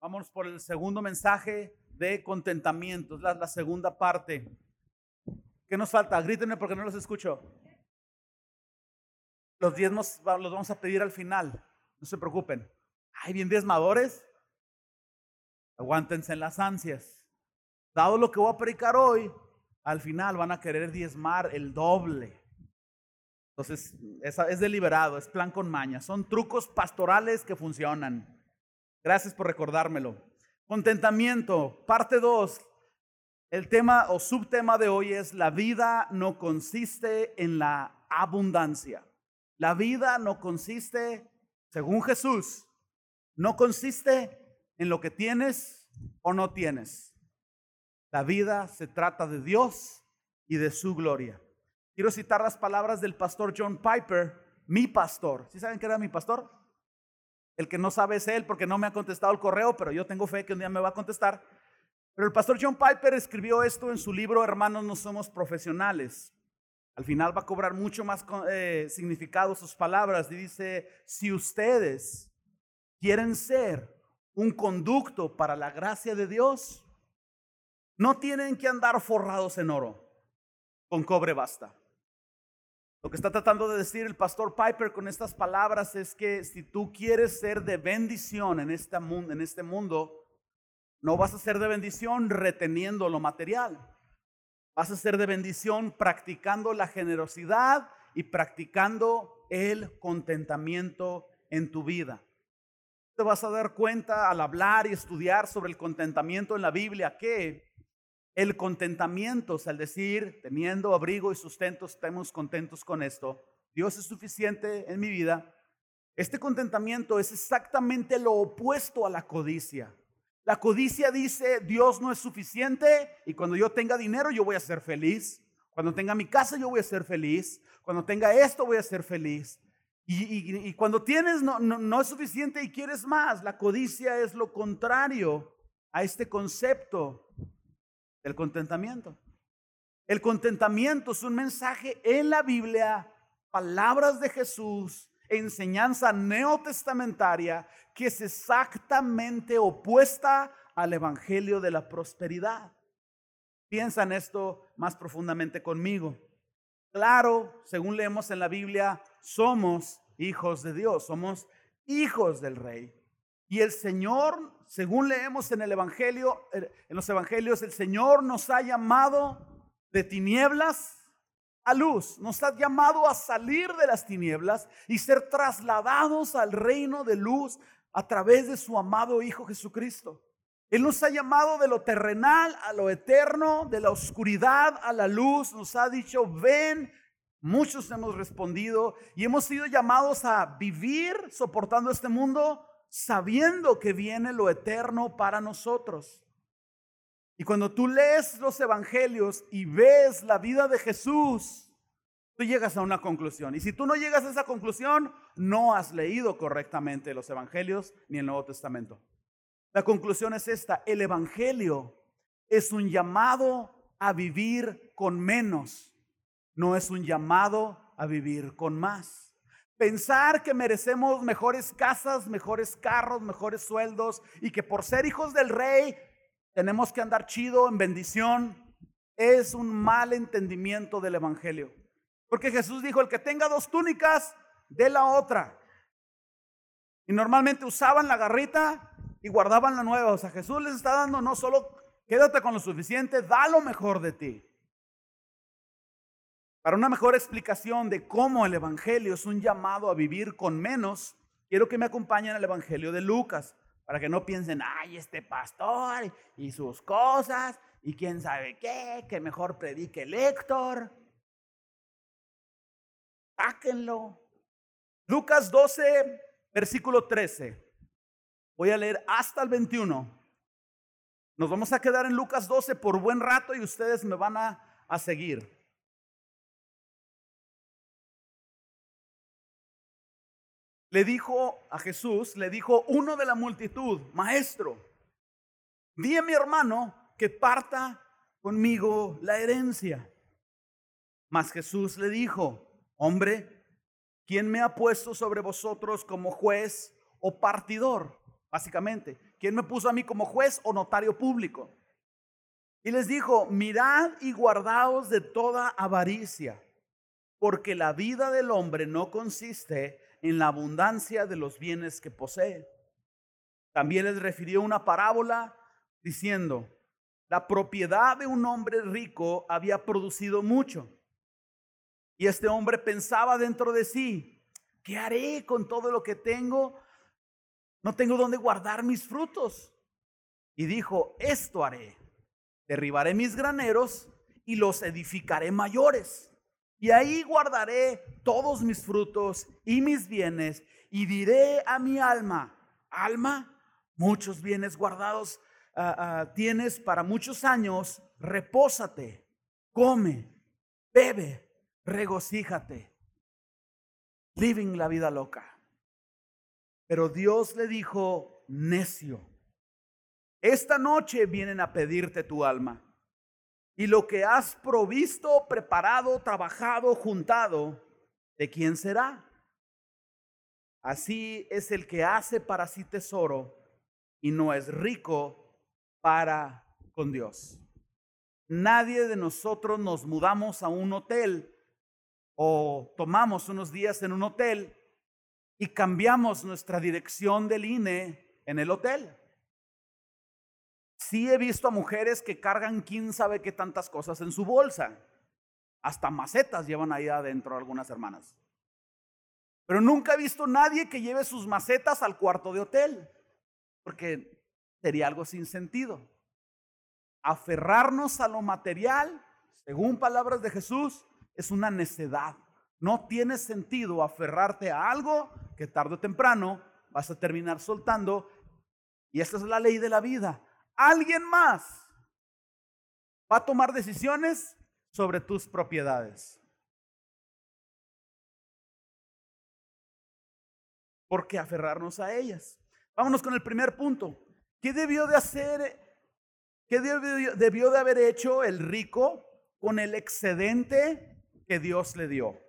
Vamos por el segundo mensaje de contentamiento, es la, la segunda parte. ¿Qué nos falta? Grítenme porque no los escucho. Los diezmos los vamos a pedir al final, no se preocupen. ¿Hay bien diezmadores? Aguántense en las ansias. Dado lo que voy a predicar hoy, al final van a querer diezmar el doble. Entonces, es, es deliberado, es plan con maña. Son trucos pastorales que funcionan. Gracias por recordármelo. Contentamiento, parte 2. El tema o subtema de hoy es la vida no consiste en la abundancia. La vida no consiste, según Jesús, no consiste en lo que tienes o no tienes. La vida se trata de Dios y de su gloria. Quiero citar las palabras del pastor John Piper, mi pastor. ¿Sí saben que era mi pastor? El que no sabe es él porque no me ha contestado el correo, pero yo tengo fe que un día me va a contestar. Pero el pastor John Piper escribió esto en su libro Hermanos, no somos profesionales. Al final va a cobrar mucho más eh, significado sus palabras y dice, si ustedes quieren ser un conducto para la gracia de Dios, no tienen que andar forrados en oro, con cobre basta. Lo que está tratando de decir el pastor Piper con estas palabras es que si tú quieres ser de bendición en este mundo, no vas a ser de bendición reteniendo lo material. Vas a ser de bendición practicando la generosidad y practicando el contentamiento en tu vida. Te vas a dar cuenta al hablar y estudiar sobre el contentamiento en la Biblia que el contentamiento, es al decir, teniendo abrigo y sustento, estemos contentos con esto. Dios es suficiente en mi vida. Este contentamiento es exactamente lo opuesto a la codicia. La codicia dice, Dios no es suficiente y cuando yo tenga dinero yo voy a ser feliz. Cuando tenga mi casa yo voy a ser feliz. Cuando tenga esto voy a ser feliz. Y, cuando tienes no, no es suficiente y quieres más. La codicia es lo contrario a este concepto el contentamiento. El contentamiento es un mensaje en la Biblia, palabras de Jesús, enseñanza neotestamentaria que es exactamente opuesta al Evangelio de la prosperidad. Piensa en esto más profundamente conmigo. Claro, según leemos en la Biblia, somos hijos de Dios, somos hijos del Rey. Y el Señor según leemos en el Evangelio, en los Evangelios, el Señor nos ha llamado de tinieblas a luz. Nos ha llamado a salir de las tinieblas y ser trasladados al reino de luz a través de su amado Hijo Jesucristo. Él nos ha llamado de lo terrenal a lo eterno, de la oscuridad a la luz. Nos ha dicho, ven. Muchos hemos respondido y hemos sido llamados a vivir soportando este mundo sabiendo que viene lo eterno para nosotros. Y cuando tú lees los evangelios y ves la vida de Jesús, tú llegas a una conclusión. Y si tú no llegas a esa conclusión, no has leído correctamente los evangelios ni el Nuevo Testamento. La conclusión es esta, el evangelio es un llamado a vivir con menos, no es un llamado a vivir con más. Pensar que merecemos mejores casas, mejores carros, mejores sueldos y que por ser hijos del rey tenemos que andar chido en bendición es un mal entendimiento del Evangelio. Porque Jesús dijo, el que tenga dos túnicas, dé la otra. Y normalmente usaban la garrita y guardaban la nueva. O sea, Jesús les está dando no solo quédate con lo suficiente, da lo mejor de ti. Para una mejor explicación de cómo el Evangelio es un llamado a vivir con menos, quiero que me acompañen al Evangelio de Lucas, para que no piensen, ay, este pastor y sus cosas, y quién sabe qué, que mejor predique el Héctor. Sáquenlo. Lucas 12, versículo 13. Voy a leer hasta el 21. Nos vamos a quedar en Lucas 12 por buen rato y ustedes me van a, a seguir. Le dijo a Jesús, le dijo uno de la multitud, maestro, di a mi hermano que parta conmigo la herencia. Mas Jesús le dijo, hombre, ¿quién me ha puesto sobre vosotros como juez o partidor? básicamente. ¿Quién me puso a mí como juez o notario público? Y les dijo, mirad y guardaos de toda avaricia, porque la vida del hombre no consiste en la abundancia de los bienes que posee. También les refirió una parábola diciendo, la propiedad de un hombre rico había producido mucho. Y este hombre pensaba dentro de sí, ¿qué haré con todo lo que tengo? No tengo dónde guardar mis frutos. Y dijo, esto haré. Derribaré mis graneros y los edificaré mayores. Y ahí guardaré todos mis frutos y mis bienes y diré a mi alma, alma, muchos bienes guardados ah, ah, tienes para muchos años, repósate, come, bebe, regocíjate. Living la vida loca. Pero Dios le dijo, necio, esta noche vienen a pedirte tu alma. Y lo que has provisto, preparado, trabajado, juntado, ¿de quién será? Así es el que hace para sí tesoro y no es rico para con Dios. Nadie de nosotros nos mudamos a un hotel o tomamos unos días en un hotel y cambiamos nuestra dirección del INE en el hotel. Sí he visto a mujeres que cargan quién sabe qué tantas cosas en su bolsa. Hasta macetas llevan ahí adentro algunas hermanas. Pero nunca he visto nadie que lleve sus macetas al cuarto de hotel, porque sería algo sin sentido. Aferrarnos a lo material, según palabras de Jesús, es una necedad. No tiene sentido aferrarte a algo que tarde o temprano vas a terminar soltando. Y esta es la ley de la vida. Alguien más va a tomar decisiones sobre tus propiedades. ¿Por qué aferrarnos a ellas? Vámonos con el primer punto. ¿Qué debió de hacer? ¿Qué debió, debió de haber hecho el rico con el excedente que Dios le dio?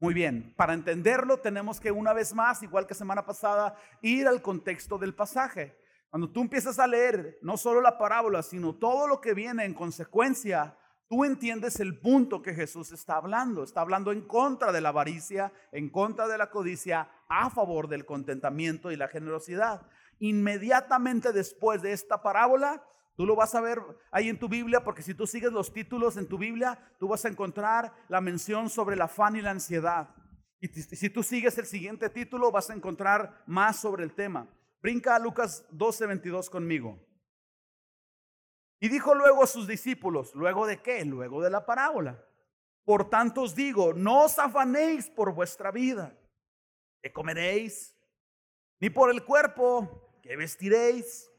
Muy bien, para entenderlo tenemos que una vez más, igual que semana pasada, ir al contexto del pasaje. Cuando tú empiezas a leer no solo la parábola, sino todo lo que viene en consecuencia, tú entiendes el punto que Jesús está hablando. Está hablando en contra de la avaricia, en contra de la codicia, a favor del contentamiento y la generosidad. Inmediatamente después de esta parábola, Tú lo vas a ver ahí en tu Biblia, porque si tú sigues los títulos en tu Biblia, tú vas a encontrar la mención sobre el afán y la ansiedad. Y si tú sigues el siguiente título, vas a encontrar más sobre el tema. Brinca a Lucas 12, 22 conmigo. Y dijo luego a sus discípulos, ¿luego de qué? Luego de la parábola. Por tanto os digo, no os afanéis por vuestra vida, ¿qué comeréis? Ni por el cuerpo, ¿qué vestiréis?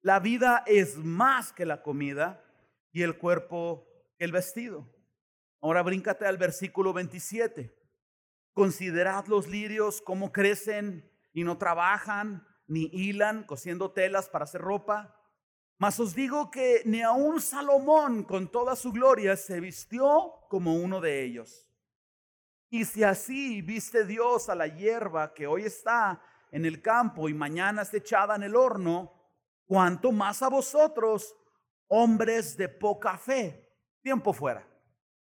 La vida es más que la comida y el cuerpo que el vestido. Ahora bríncate al versículo 27. Considerad los lirios cómo crecen y no trabajan ni hilan cosiendo telas para hacer ropa. Mas os digo que ni aun Salomón con toda su gloria se vistió como uno de ellos. Y si así viste Dios a la hierba que hoy está en el campo y mañana es echada en el horno, cuanto más a vosotros, hombres de poca fe. Tiempo fuera.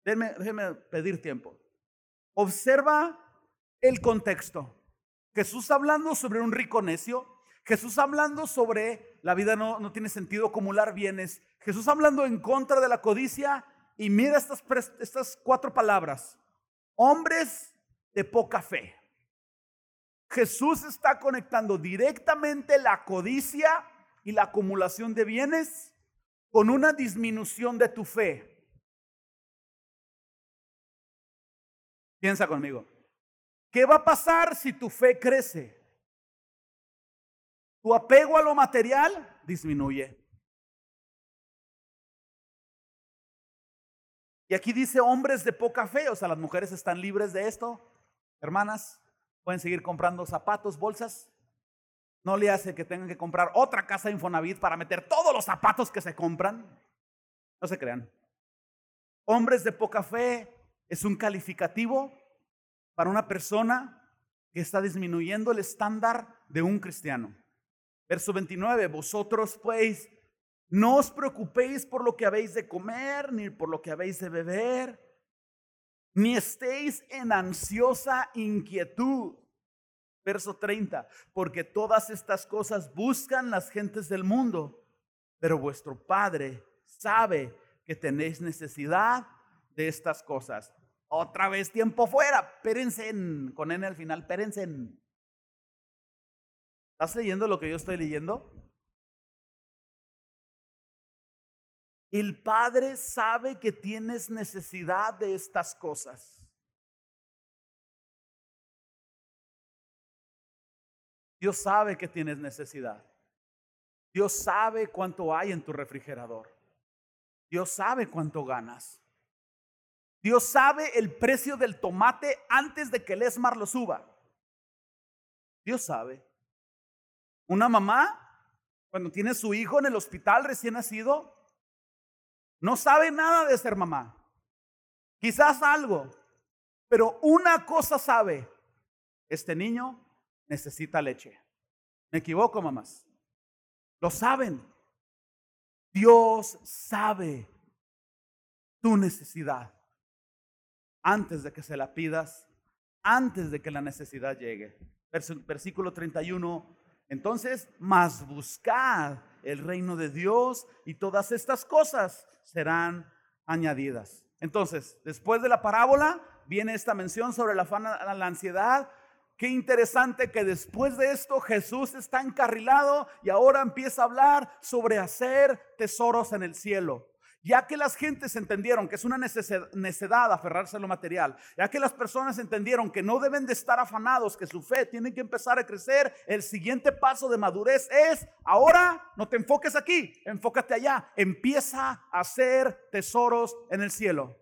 Déjenme, déjenme pedir tiempo. Observa el contexto. Jesús hablando sobre un rico necio. Jesús hablando sobre la vida no, no tiene sentido acumular bienes. Jesús hablando en contra de la codicia. Y mira estas, estas cuatro palabras. Hombres de poca fe. Jesús está conectando directamente la codicia y la acumulación de bienes con una disminución de tu fe. Piensa conmigo. ¿Qué va a pasar si tu fe crece? Tu apego a lo material disminuye. Y aquí dice hombres de poca fe, o sea, las mujeres están libres de esto. Hermanas, pueden seguir comprando zapatos, bolsas no le hace que tengan que comprar otra casa Infonavit para meter todos los zapatos que se compran. No se crean. Hombres de poca fe es un calificativo para una persona que está disminuyendo el estándar de un cristiano. Verso 29, vosotros pues no os preocupéis por lo que habéis de comer, ni por lo que habéis de beber, ni estéis en ansiosa inquietud. Verso 30, porque todas estas cosas buscan las gentes del mundo, pero vuestro Padre sabe que tenéis necesidad de estas cosas. Otra vez tiempo fuera, pérense con N al final, pérense. ¿Estás leyendo lo que yo estoy leyendo? El Padre sabe que tienes necesidad de estas cosas. Dios sabe que tienes necesidad. Dios sabe cuánto hay en tu refrigerador. Dios sabe cuánto ganas. Dios sabe el precio del tomate antes de que el Esmar lo suba. Dios sabe. Una mamá, cuando tiene su hijo en el hospital recién nacido, no sabe nada de ser mamá. Quizás algo, pero una cosa sabe. Este niño necesita leche. ¿Me equivoco, mamás? Lo saben. Dios sabe tu necesidad antes de que se la pidas, antes de que la necesidad llegue. Versículo 31. Entonces, más buscad el reino de Dios y todas estas cosas serán añadidas. Entonces, después de la parábola, viene esta mención sobre la, la ansiedad, Qué interesante que después de esto Jesús está encarrilado y ahora empieza a hablar sobre hacer tesoros en el cielo. Ya que las gentes entendieron que es una necedad aferrarse a lo material, ya que las personas entendieron que no deben de estar afanados, que su fe tiene que empezar a crecer, el siguiente paso de madurez es, ahora no te enfoques aquí, enfócate allá, empieza a hacer tesoros en el cielo.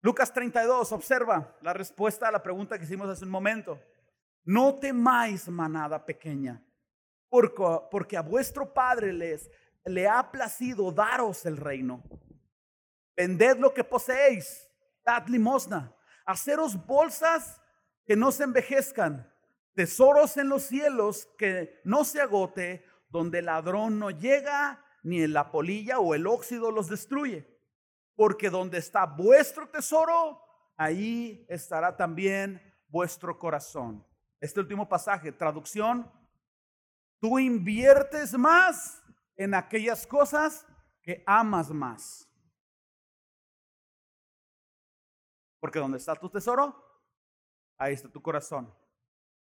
Lucas 32, observa la respuesta a la pregunta que hicimos hace un momento. No temáis manada pequeña, porque, a vuestro Padre les, le ha placido daros el reino. Vended lo que poseéis, dad limosna, haceros bolsas que no se envejezcan, tesoros en los cielos que no se agote, donde el ladrón no llega, ni la polilla o el óxido los destruye porque donde está vuestro tesoro, ahí estará también vuestro corazón. Este último pasaje, traducción, tú inviertes más en aquellas cosas que amas más. Porque donde está tu tesoro, ahí está tu corazón.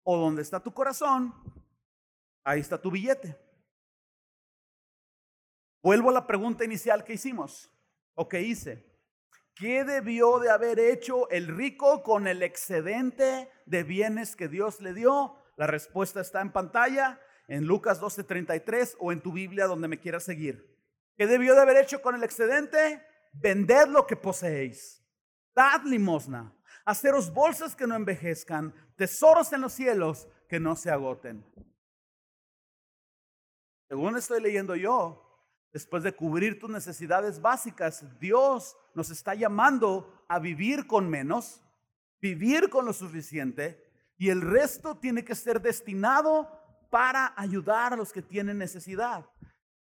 O donde está tu corazón, ahí está tu billete. Vuelvo a la pregunta inicial que hicimos o que hice. ¿Qué debió de haber hecho el rico con el excedente de bienes que Dios le dio? La respuesta está en pantalla, en Lucas 12:33 o en tu Biblia donde me quieras seguir. ¿Qué debió de haber hecho con el excedente? Vended lo que poseéis. Dad limosna. Haceros bolsas que no envejezcan, tesoros en los cielos que no se agoten. Según estoy leyendo yo, después de cubrir tus necesidades básicas, Dios nos está llamando a vivir con menos, vivir con lo suficiente y el resto tiene que ser destinado para ayudar a los que tienen necesidad.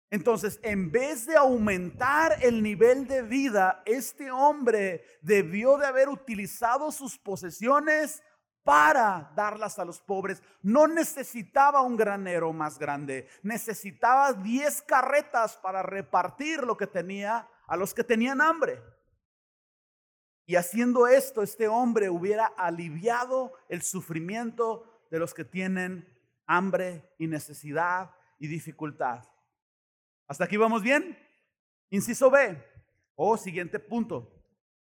Entonces, en vez de aumentar el nivel de vida, este hombre debió de haber utilizado sus posesiones para darlas a los pobres. No necesitaba un granero más grande, necesitaba 10 carretas para repartir lo que tenía a los que tenían hambre. Y haciendo esto, este hombre hubiera aliviado el sufrimiento de los que tienen hambre y necesidad y dificultad. ¿Hasta aquí vamos bien? Inciso B. O oh, siguiente punto.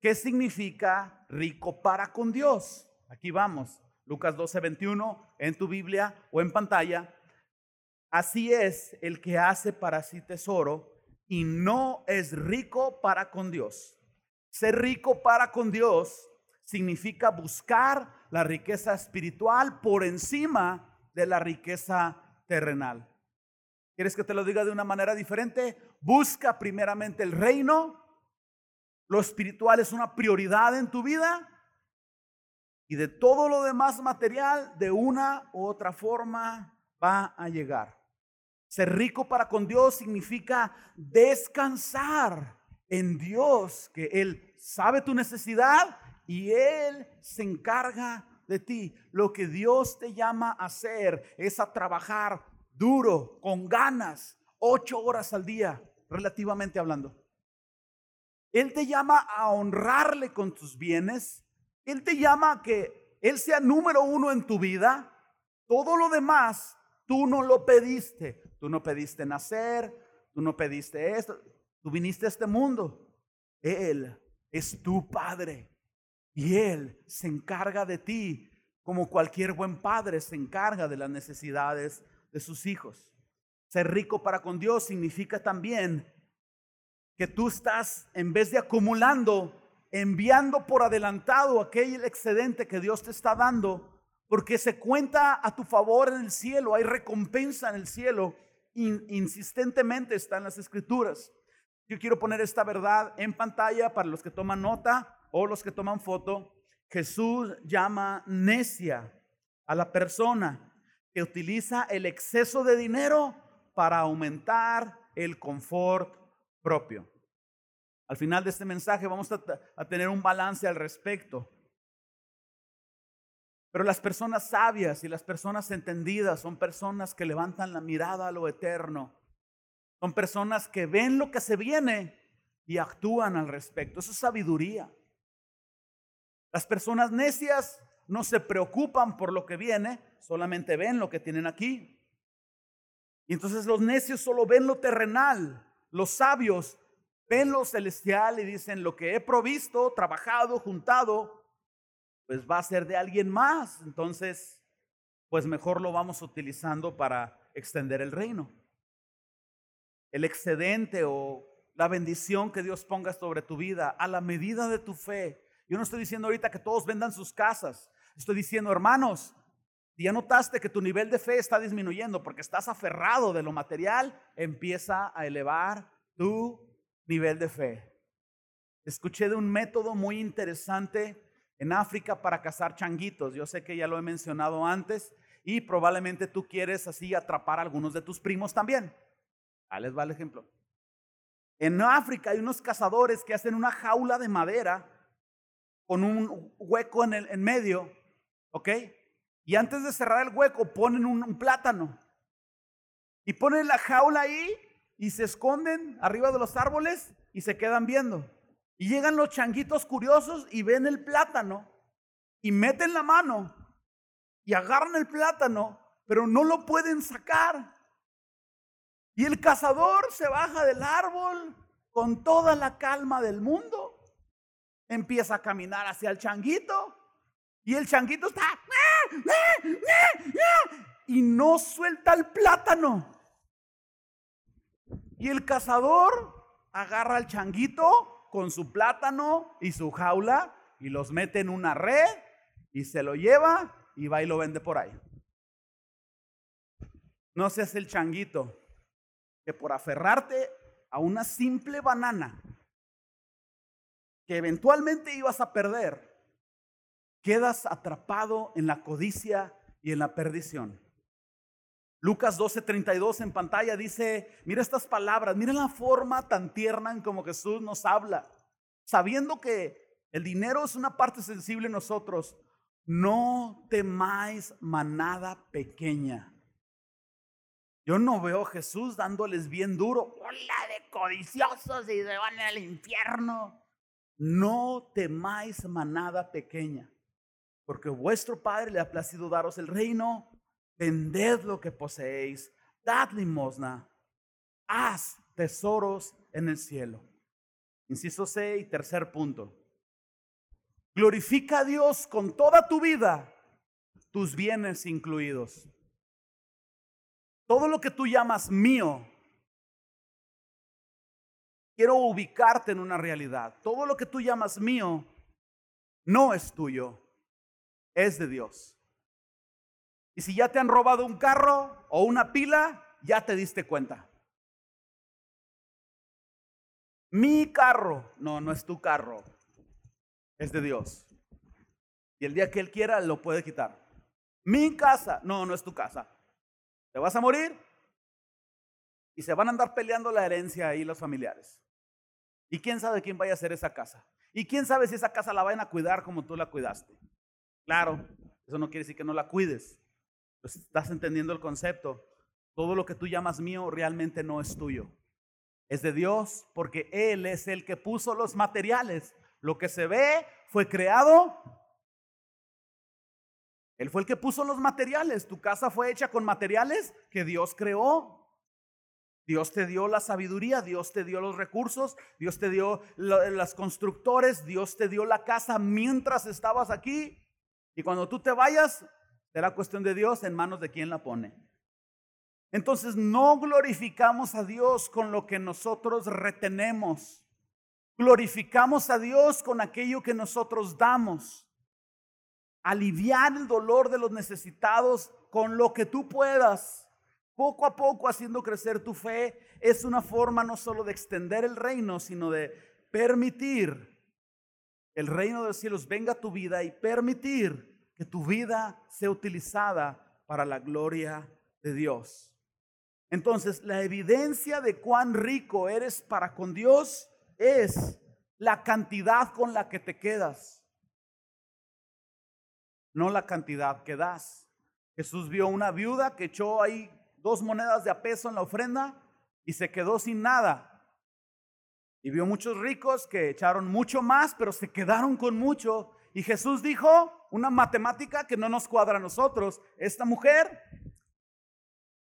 ¿Qué significa rico para con Dios? Aquí vamos, Lucas 12, 21, en tu Biblia o en pantalla. Así es el que hace para sí tesoro y no es rico para con Dios. Ser rico para con Dios significa buscar la riqueza espiritual por encima de la riqueza terrenal. ¿Quieres que te lo diga de una manera diferente? Busca primeramente el reino. Lo espiritual es una prioridad en tu vida y de todo lo demás material, de una u otra forma va a llegar. Ser rico para con Dios significa descansar en Dios, que Él sabe tu necesidad y Él se encarga de ti. Lo que Dios te llama a hacer es a trabajar duro, con ganas, ocho horas al día, relativamente hablando. Él te llama a honrarle con tus bienes. Él te llama a que Él sea número uno en tu vida. Todo lo demás, tú no lo pediste. Tú no pediste nacer, tú no pediste esto. Tú viniste a este mundo. Él es tu Padre. Y Él se encarga de ti como cualquier buen padre se encarga de las necesidades de sus hijos. Ser rico para con Dios significa también que tú estás, en vez de acumulando, enviando por adelantado aquel excedente que Dios te está dando, porque se cuenta a tu favor en el cielo, hay recompensa en el cielo, insistentemente está en las escrituras. Yo quiero poner esta verdad en pantalla para los que toman nota o los que toman foto. Jesús llama necia a la persona que utiliza el exceso de dinero para aumentar el confort propio. Al final de este mensaje vamos a, tener un balance al respecto. Pero las personas sabias y las personas entendidas son personas que levantan la mirada a lo eterno. Son personas que ven lo que se viene y actúan al respecto. Eso es sabiduría. Las personas necias no se preocupan por lo que viene, solamente ven lo que tienen aquí. Y entonces los necios solo ven lo terrenal, los sabios ven lo celestial y dicen, lo que he provisto, trabajado, juntado, pues va a ser de alguien más. Entonces, pues mejor lo vamos utilizando para extender el reino. El excedente o la bendición que Dios ponga sobre tu vida a la medida de tu fe. Yo no estoy diciendo ahorita que todos vendan sus casas. Estoy diciendo, hermanos, ya notaste que tu nivel de fe está disminuyendo porque estás aferrado de lo material, empieza a elevar tu nivel de fe. Escuché de un método muy interesante en África para cazar changuitos. Yo sé que ya lo he mencionado antes y probablemente tú quieres así atrapar a algunos de tus primos también. Ahí les va el ejemplo. En África hay unos cazadores que hacen una jaula de madera con un hueco en el en medio ¿Ok? Y antes de cerrar el hueco ponen un, plátano. Y ponen la jaula ahí y se esconden arriba de los árboles y se quedan viendo. Y llegan los changuitos curiosos y ven el plátano y meten la mano y agarran el plátano, pero no lo pueden sacar. Y el cazador se baja del árbol con toda la calma del mundo, empieza a caminar hacia el changuito y el changuito está... Y no suelta el plátano. Y el cazador agarra al changuito con su plátano y su jaula y los mete en una red y se lo lleva y va y lo vende por ahí. No seas el changuito que por aferrarte a una simple banana que eventualmente ibas a perder, quedas atrapado en la codicia y en la perdición. Lucas 12:32 en pantalla dice, mira estas palabras, mira la forma tan tierna en como Jesús nos habla, sabiendo que el dinero es una parte sensible en nosotros, no temáis manada pequeña. Yo no veo a Jesús dándoles bien duro, hola de codiciosos y se van al infierno. No temáis manada pequeña porque vuestro Padre le ha placido daros el reino, vended lo que poseéis, dad limosna, haz tesoros en el cielo. Inciso 6, tercer punto. Glorifica a Dios con toda tu vida, tus bienes incluidos. Todo lo que tú llamas mío, quiero ubicarte en una realidad. Todo lo que tú llamas mío no es tuyo es de Dios. Y si ya te han robado un carro o una pila, ya te diste cuenta. Mi carro, no, no es tu carro, es de Dios. Y el día que Él quiera, lo puede quitar. Mi casa, no, no es tu casa. Te vas a morir y se van a andar peleando la herencia ahí los familiares. Y quién sabe quién vaya a hacer esa casa. Y quién sabe si esa casa la vayan a cuidar como tú la cuidaste. Claro, eso no quiere decir que no la cuides. Estás entendiendo el concepto. Todo lo que tú llamas mío realmente no es tuyo. Es de Dios porque Él es el que puso los materiales. Lo que se ve fue creado. Él fue el que puso los materiales. Tu casa fue hecha con materiales que Dios creó. Dios te dio la sabiduría, Dios te dio los recursos, Dios te dio las constructores, Dios te dio la casa mientras estabas aquí. Y cuando tú te vayas, será cuestión de Dios en manos de quien la pone. Entonces no glorificamos a Dios con lo que nosotros retenemos. Glorificamos a Dios con aquello que nosotros damos. Aliviar el dolor de los necesitados con lo que tú puedas. Poco a poco haciendo crecer tu fe es una forma no solo de extender el reino, sino de permitir el reino de los cielos venga a tu vida y permitir que tu vida sea utilizada para la gloria de Dios. Entonces, la evidencia de cuán rico eres para con Dios es la cantidad con la que te quedas, no la cantidad que das. Jesús vio una viuda que echó ahí dos monedas de a peso en la ofrenda y se quedó sin nada. Y vio muchos ricos que echaron mucho más, pero se quedaron con mucho. Y Jesús dijo una matemática que no nos cuadra a nosotros. Esta mujer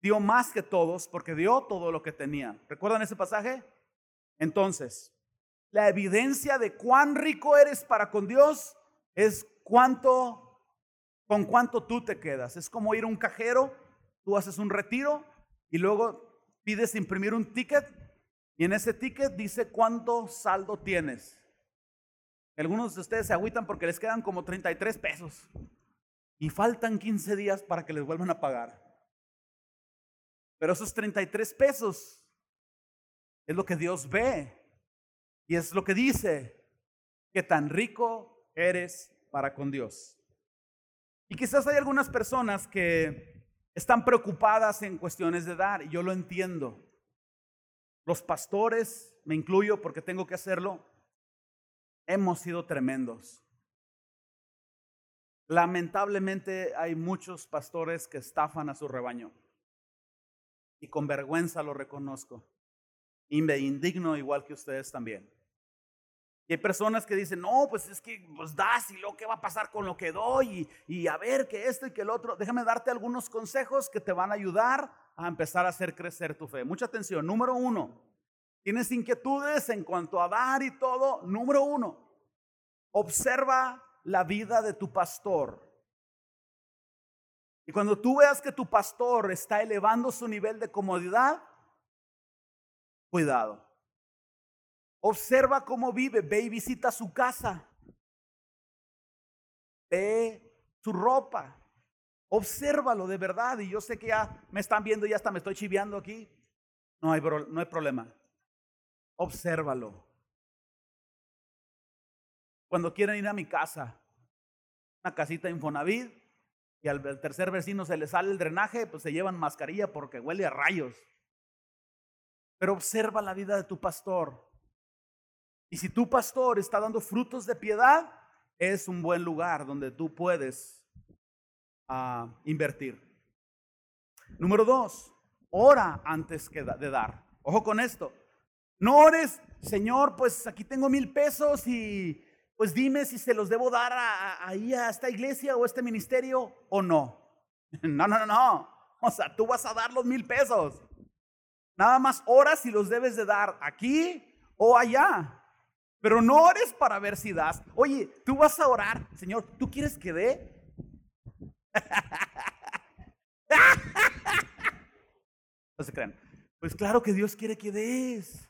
dio más que todos porque dio todo lo que tenía. ¿Recuerdan ese pasaje? Entonces, la evidencia de cuán rico eres para con Dios es cuánto, con cuánto tú te quedas. Es como ir a un cajero, tú haces un retiro y luego pides imprimir un ticket y en ese ticket dice cuánto saldo tienes. Algunos de ustedes se agüitan porque les quedan como 33 pesos y faltan 15 días para que les vuelvan a pagar. Pero esos 33 pesos es lo que Dios ve y es lo que dice que tan rico eres para con Dios. Y quizás hay algunas personas que están preocupadas en cuestiones de dar, y yo lo entiendo. Los pastores, me incluyo porque tengo que hacerlo, hemos sido tremendos. Lamentablemente hay muchos pastores que estafan a su rebaño y con vergüenza lo reconozco. Indigno igual que ustedes también. Hay personas que dicen, no, pues es que pues das y lo que va a pasar con lo que doy y, y a ver que esto y que el otro. Déjame darte algunos consejos que te van a ayudar a empezar a hacer crecer tu fe. Mucha atención. Número uno, tienes inquietudes en cuanto a dar y todo. Número uno, observa la vida de tu pastor. Y cuando tú veas que tu pastor está elevando su nivel de comodidad, cuidado. Observa cómo vive, ve y visita su casa. Ve su ropa. Obsérvalo de verdad. Y yo sé que ya me están viendo y hasta me estoy chiviando aquí. No hay, no hay problema. Obsérvalo. Cuando quieren ir a mi casa, una casita Infonavit, y al tercer vecino se le sale el drenaje, pues se llevan mascarilla porque huele a rayos. Pero observa la vida de tu pastor. Y si tu pastor está dando frutos de piedad, es un buen lugar donde tú puedes uh, invertir. Número dos, ora antes de dar. Ojo con esto. No ores, Señor, pues aquí tengo mil pesos y pues dime si se los debo dar ahí a, esta iglesia o este ministerio o no. No, no, no, no. O sea, tú vas a dar los mil pesos. Nada más oras si los debes de dar aquí o allá. Pero no ores para ver si das. Oye, tú vas a orar, Señor, ¿tú quieres que dé? No se crean. Pues claro que Dios quiere que des.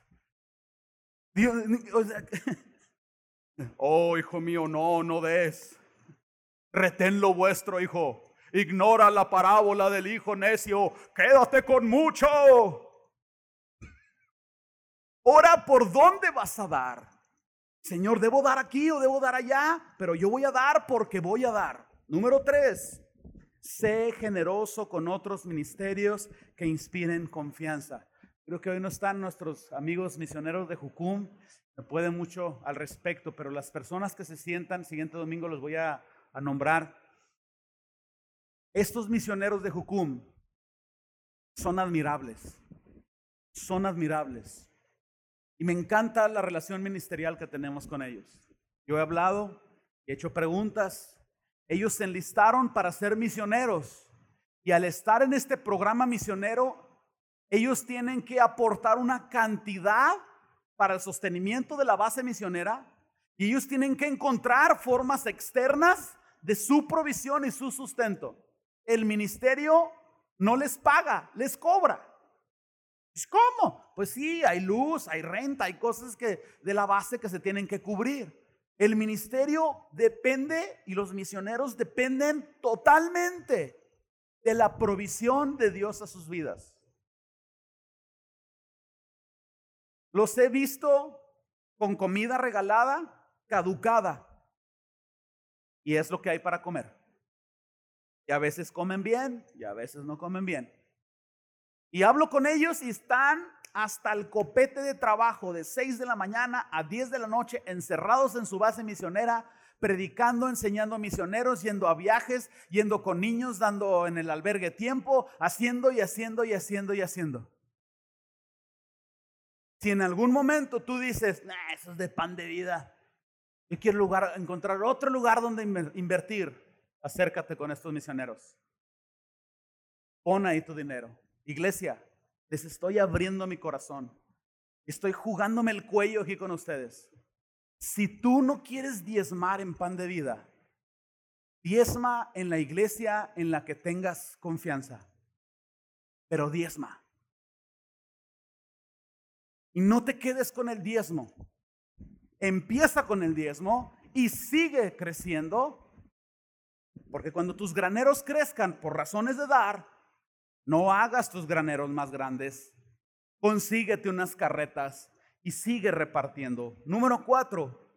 Dios, Oh, hijo mío, no, no des. Retén lo vuestro, hijo. Ignora la parábola del hijo necio. Quédate con mucho. Ora por dónde vas a dar. Señor, ¿debo dar aquí o debo dar allá? Pero yo voy a dar porque voy a dar. Número tres, sé generoso con otros ministerios que inspiren confianza. Creo que hoy no están nuestros amigos misioneros de Jucum, me pueden mucho al respecto, pero las personas que se sientan, siguiente domingo los voy a, a nombrar. Estos misioneros de Jucum son admirables, son admirables. Y me encanta la relación ministerial que tenemos con ellos. Yo he hablado, he hecho preguntas. Ellos se enlistaron para ser misioneros. Y al estar en este programa misionero, ellos tienen que aportar una cantidad para el sostenimiento de la base misionera. Y ellos tienen que encontrar formas externas de su provisión y su sustento. El ministerio no les paga, les cobra. Pues, ¿Cómo? Pues sí, hay luz, hay renta, hay cosas que de la base que se tienen que cubrir. El ministerio depende y los misioneros dependen totalmente de la provisión de Dios a sus vidas. Los he visto con comida regalada, caducada. Y es lo que hay para comer. Y a veces comen bien y a veces no comen bien. Y hablo con ellos y están hasta el copete de trabajo de 6 de la mañana a 10 de la noche encerrados en su base misionera, predicando, enseñando a misioneros, yendo a viajes, yendo con niños, dando en el albergue tiempo, haciendo y haciendo y haciendo y haciendo. Si en algún momento tú dices, nah, eso es de pan de vida, yo quiero lugar, encontrar otro lugar donde invertir, acércate con estos misioneros. Pon ahí tu dinero. Iglesia, les estoy abriendo mi corazón. Estoy jugándome el cuello aquí con ustedes. Si tú no quieres diezmar en pan de vida, diezma en la iglesia en la que tengas confianza, pero diezma. Y no te quedes con el diezmo. Empieza con el diezmo y sigue creciendo, porque cuando tus graneros crezcan por razones de dar, no hagas tus graneros más grandes. Consíguete unas carretas y sigue repartiendo. Número cuatro,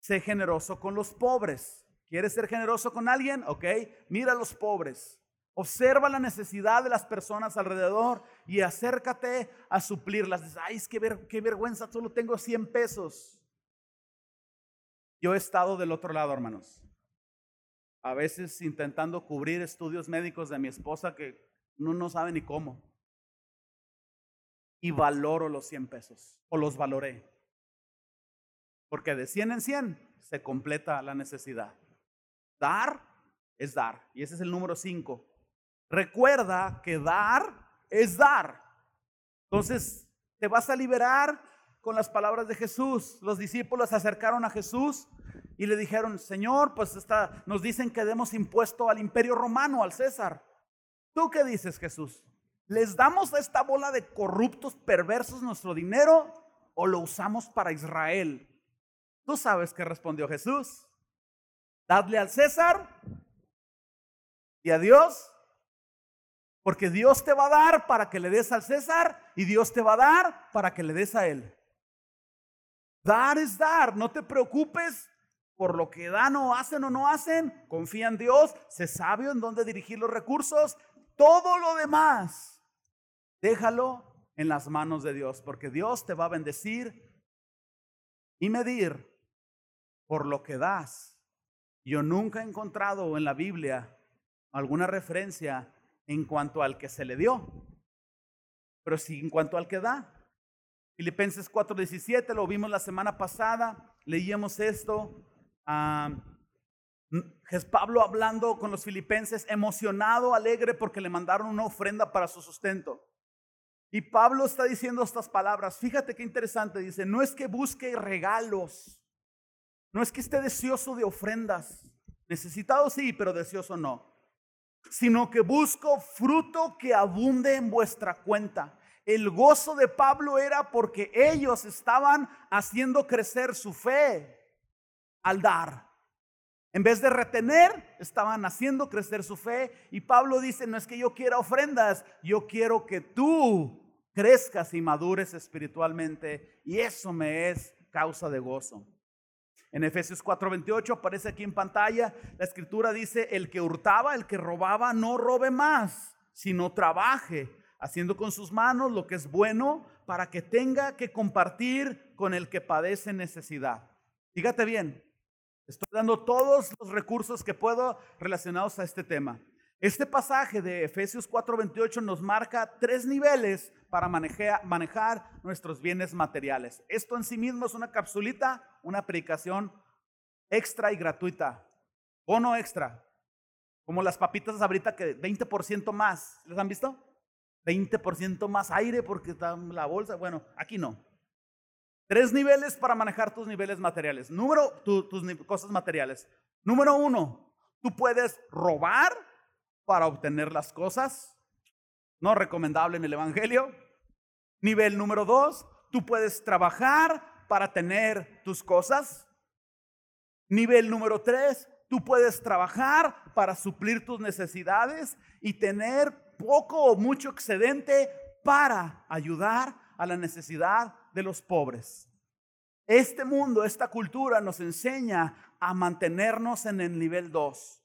sé generoso con los pobres. ¿Quieres ser generoso con alguien? Ok, mira a los pobres. Observa la necesidad de las personas alrededor y acércate a suplirlas. Ay, es que ver, qué vergüenza, solo tengo 100 pesos. Yo he estado del otro lado, hermanos. A veces intentando cubrir estudios médicos de mi esposa que no, no sabe ni cómo. Y valoro los 100 pesos, o los valoré. Porque de 100 en 100 se completa la necesidad. Dar es dar. Y ese es el número 5. Recuerda que dar es dar. Entonces, te vas a liberar con las palabras de Jesús. Los discípulos se acercaron a Jesús y le dijeron, Señor, pues está, nos dicen que demos impuesto al imperio romano, al César. ¿Tú qué dices, Jesús? ¿Les damos a esta bola de corruptos perversos nuestro dinero o lo usamos para Israel? Tú sabes qué respondió Jesús. Dadle al César y a Dios, porque Dios te va a dar para que le des al César y Dios te va a dar para que le des a él. Dar es dar, no te preocupes por lo que dan o hacen o no hacen, confía en Dios, sé sabio en dónde dirigir los recursos todo lo demás, déjalo en las manos de Dios, porque Dios te va a bendecir y medir por lo que das. Yo nunca he encontrado en la Biblia alguna referencia en cuanto al que se le dio, pero sí en cuanto al que da. Filipenses 4:17, lo vimos la semana pasada, leíamos esto. Es Pablo hablando con los filipenses, emocionado, alegre, porque le mandaron una ofrenda para su sustento. Y Pablo está diciendo estas palabras. Fíjate qué interesante. Dice, no es que busque regalos. No es que esté deseoso de ofrendas. Necesitado sí, pero deseoso no. Sino que busco fruto que abunde en vuestra cuenta. El gozo de Pablo era porque ellos estaban haciendo crecer su fe al dar. En vez de retener, estaban haciendo crecer su fe. Y Pablo dice, no es que yo quiera ofrendas, yo quiero que tú crezcas y madures espiritualmente. Y eso me es causa de gozo. En Efesios 4:28 aparece aquí en pantalla, la escritura dice, el que hurtaba, el que robaba, no robe más, sino trabaje, haciendo con sus manos lo que es bueno para que tenga que compartir con el que padece necesidad. Fíjate bien, estoy dando todos los recursos que puedo relacionados a este tema. Este pasaje de Efesios 4:28 nos marca tres niveles para manejar, nuestros bienes materiales. Esto en sí mismo es una capsulita, una predicación extra y gratuita. Bono extra. Como las papitas ahorita que 20% más. ¿Les han visto? 20% más aire porque está la bolsa. Bueno, aquí no. Tres niveles para manejar tus niveles materiales. Número, tus cosas materiales. Número uno, tú puedes robar para obtener las cosas. No recomendable en el Evangelio. Nivel número dos, tú puedes trabajar para tener tus cosas. Nivel número tres, tú puedes trabajar para suplir tus necesidades y tener poco o mucho excedente para ayudar a la necesidad de los pobres. Este mundo, esta cultura nos enseña a mantenernos en el nivel 2.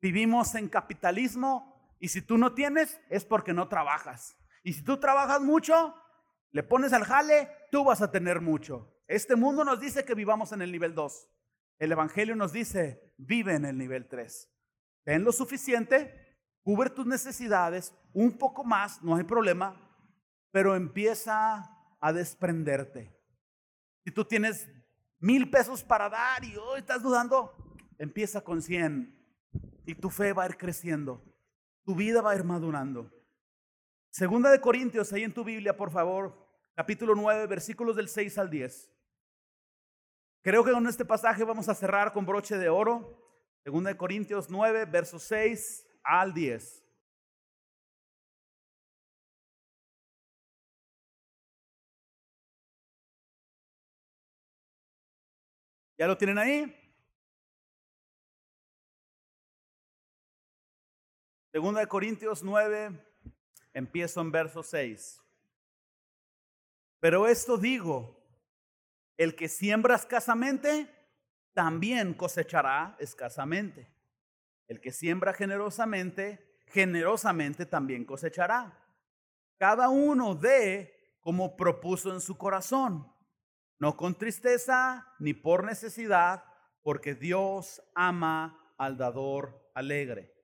Vivimos en capitalismo y si tú no tienes es porque no trabajas. Y si tú trabajas mucho, le pones al jale, tú vas a tener mucho. Este mundo nos dice que vivamos en el nivel 2. El Evangelio nos dice, vive en el nivel 3. Ten lo suficiente, cubre tus necesidades, un poco más, no hay problema, pero empieza a desprenderte. Si tú tienes mil pesos para dar y hoy estás dudando, empieza con 100 y tu fe va a ir creciendo. Tu vida va a ir madurando. Segunda de Corintios, ahí en tu Biblia, por favor, capítulo 9, versículos del 6 al 10. Creo que con este pasaje vamos a cerrar con broche de oro. Segunda de Corintios 9, versos 6 al 10. ¿Ya lo tienen ahí? Segunda de Corintios 9, empiezo en verso 6. Pero esto digo, el que siembra escasamente, también cosechará escasamente. El que siembra generosamente, generosamente también cosechará. Cada uno dé como propuso en su corazón, no con tristeza ni por necesidad, porque Dios ama al dador alegre.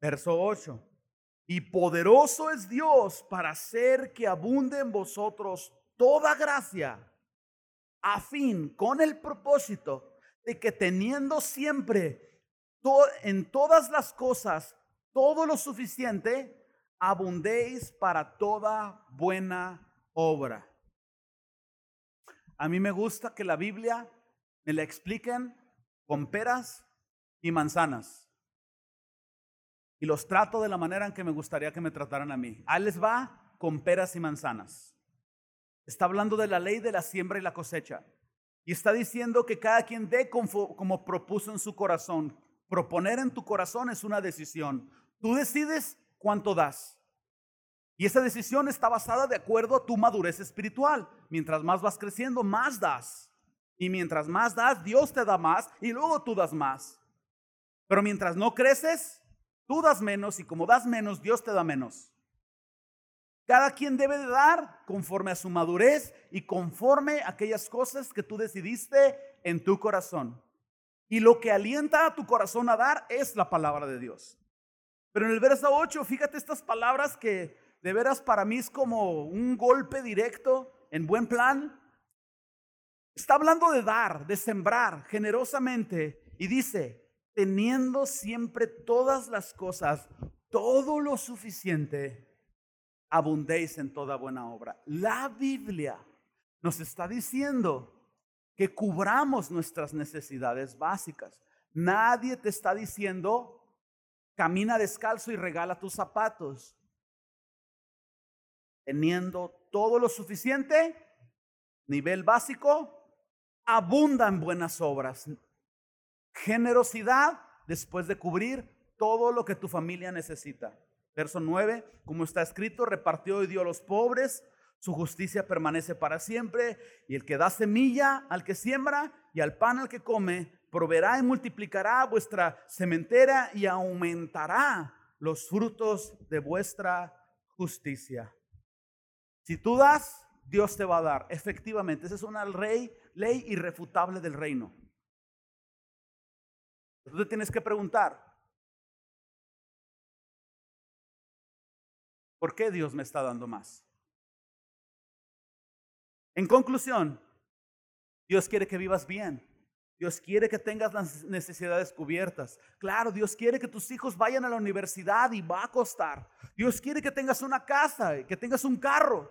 Verso 8. Y poderoso es Dios para hacer que abunde en vosotros toda gracia, a fin, con el propósito de que teniendo siempre en todas las cosas todo lo suficiente, abundéis para toda buena obra. A mí me gusta que la Biblia me la expliquen con peras y manzanas y los trato de la manera en que me gustaría que me trataran a mí. Ahí les va con peras y manzanas. Está hablando de la ley de la siembra y la cosecha. Y está diciendo que cada quien dé como, propuso en su corazón. Proponer en tu corazón es una decisión. Tú decides cuánto das. Y esa decisión está basada de acuerdo a tu madurez espiritual. Mientras más vas creciendo, más das. Y mientras más das, Dios te da más y luego tú das más. Pero mientras no creces, Tú das menos y como das menos, Dios te da menos. Cada quien debe de dar conforme a su madurez y conforme a aquellas cosas que tú decidiste en tu corazón. Y lo que alienta a tu corazón a dar es la palabra de Dios. Pero en el verso 8, fíjate estas palabras que de veras para mí es como un golpe directo en buen plan. Está hablando de dar, de sembrar generosamente y dice, teniendo siempre todas las cosas, todo lo suficiente, abundéis en toda buena obra. La Biblia nos está diciendo que cubramos nuestras necesidades básicas. Nadie te está diciendo, camina descalzo y regala tus zapatos. Teniendo todo lo suficiente, nivel básico, abunda en buenas obras. Generosidad después de cubrir todo lo que tu familia necesita. Verso 9, como está escrito, repartió y dio a los pobres, su justicia permanece para siempre, y el que da semilla al que siembra y al pan al que come, proveerá y multiplicará vuestra sementera y aumentará los frutos de vuestra justicia. Si tú das, Dios te va a dar. Efectivamente, esa es una ley, irrefutable del reino. Tú tienes que preguntar, ¿por qué Dios me está dando más? En conclusión, Dios quiere que vivas bien. Dios quiere que tengas las necesidades cubiertas. Claro, Dios quiere que tus hijos vayan a la universidad y va a costar. Dios quiere que tengas una casa, que tengas un carro.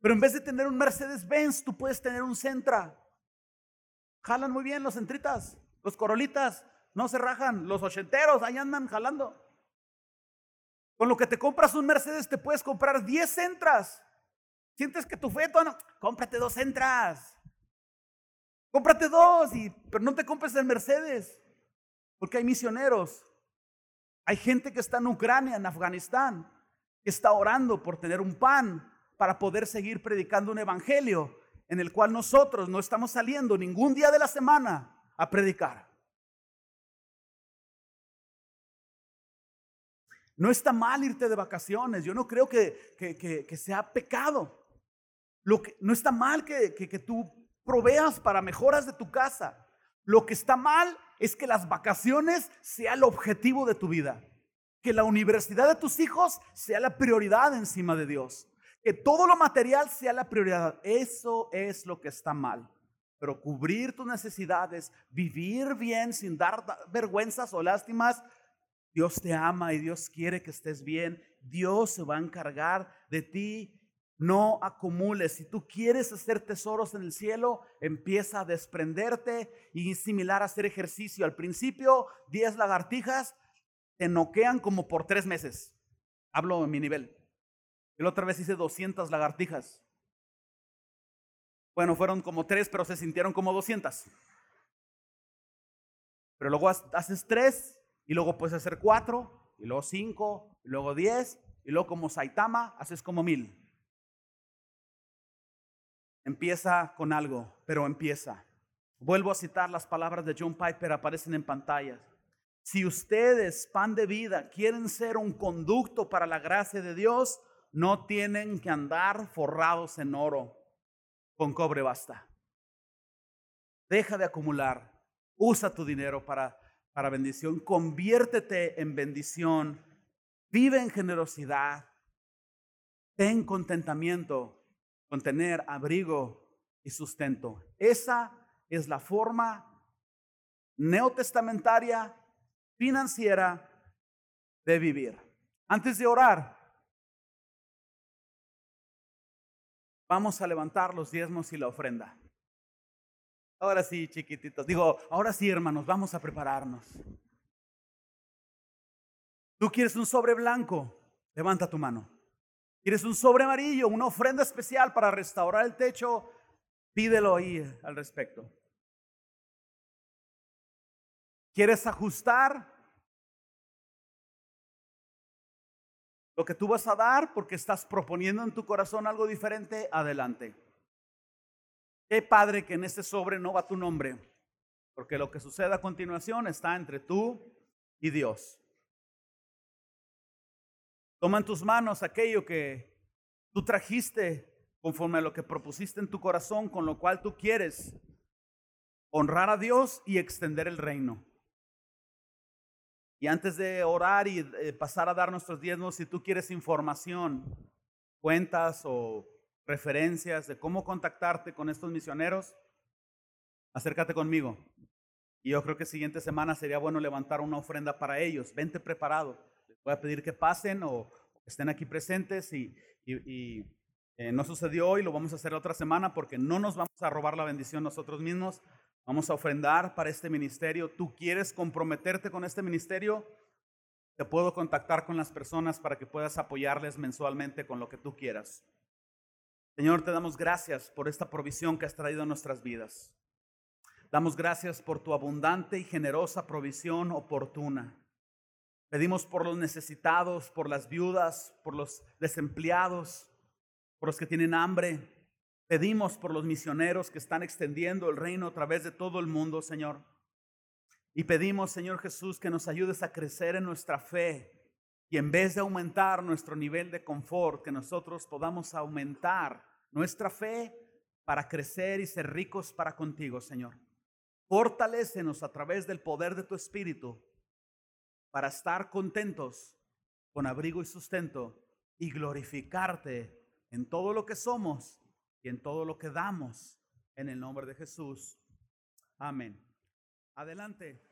Pero en vez de tener un Mercedes-Benz, tú puedes tener un Centra. Jalan muy bien los centritas, los corolitas, no se rajan. Los ochenteros, ahí andan jalando. Con lo que te compras un Mercedes, te puedes comprar 10 Centras. Sientes que tu feto, no, cómprate dos Centras. Cómprate dos, y, pero no te compres el Mercedes, porque hay misioneros. Hay gente que está en Ucrania, en Afganistán, que está orando por tener un pan para poder seguir predicando un evangelio en el cual nosotros no estamos saliendo ningún día de la semana a predicar. No está mal irte de vacaciones, yo no creo que, que, sea pecado. Lo que, no está mal que, que tú proveas para mejoras de tu casa. Lo que está mal es que las vacaciones sea el objetivo de tu vida. Que la universidad de tus hijos sea la prioridad encima de Dios. Que todo lo material sea la prioridad. Eso es lo que está mal. Pero cubrir tus necesidades, vivir bien sin dar vergüenzas o lástimas, Dios te ama y Dios quiere que estés bien. Dios se va a encargar de ti no acumules. Si tú quieres hacer tesoros en el cielo, empieza a desprenderte y similar a hacer ejercicio. Al principio, 10 lagartijas te noquean como por tres meses. Hablo en mi nivel. Y la otra vez hice 200 lagartijas. Bueno, fueron como tres, pero se sintieron como 200. Pero luego haces tres y luego puedes hacer cuatro y luego cinco y luego diez y luego como Saitama haces como mil. Empieza con algo, pero empieza. Vuelvo a citar las palabras de John Piper, aparecen en pantalla. Si ustedes, pan de vida, quieren ser un conducto para la gracia de Dios, no tienen que andar forrados en oro. Con cobre basta. Deja de acumular. Usa tu dinero para, para bendición. Conviértete en bendición. Vive en generosidad. Ten contentamiento con tener abrigo y sustento. Esa es la forma neotestamentaria, financiera de vivir. Antes de orar, vamos a levantar los diezmos y la ofrenda. Ahora sí, chiquititos. Digo, ahora sí, hermanos, vamos a prepararnos. ¿Tú quieres un sobre blanco? Levanta tu mano. ¿Quieres un sobre amarillo, una ofrenda especial para restaurar el techo? Pídelo ahí al respecto. ¿Quieres ajustar lo que tú vas a dar porque estás proponiendo en tu corazón algo diferente? Adelante. Qué padre que en este sobre no va tu nombre, porque lo que sucede a continuación está entre tú y Dios. Toma en tus manos aquello que tú trajiste conforme a lo que propusiste en tu corazón, con lo cual tú quieres honrar a Dios y extender el reino. Y antes de orar y pasar a dar nuestros diezmos, si tú quieres información, cuentas o referencias de cómo contactarte con estos misioneros, acércate conmigo. Y yo creo que siguiente semana sería bueno levantar una ofrenda para ellos. Vente preparado. Voy a pedir que pasen o, estén aquí presentes y, eh, no sucedió hoy, lo vamos a hacer otra semana porque no nos vamos a robar la bendición nosotros mismos. Vamos a ofrendar para este ministerio. ¿Tú quieres comprometerte con este ministerio? Te puedo contactar con las personas para que puedas apoyarles mensualmente con lo que tú quieras. Señor, te damos gracias por esta provisión que has traído a nuestras vidas. Damos gracias por tu abundante y generosa provisión oportuna. Pedimos por los necesitados, por las viudas, por los desempleados, por los que tienen hambre, Pedimos por los misioneros que están extendiendo el reino a través de todo el mundo, Señor. Y pedimos, Señor Jesús, que nos ayudes a crecer en nuestra fe y en vez de aumentar nuestro nivel de confort, que nosotros podamos aumentar nuestra fe para crecer y ser ricos para contigo, Señor. Fortalécenos a través del poder de tu Espíritu para estar contentos con abrigo y sustento y glorificarte en todo lo que somos y en todo lo que damos en el nombre de Jesús. Amén. Adelante.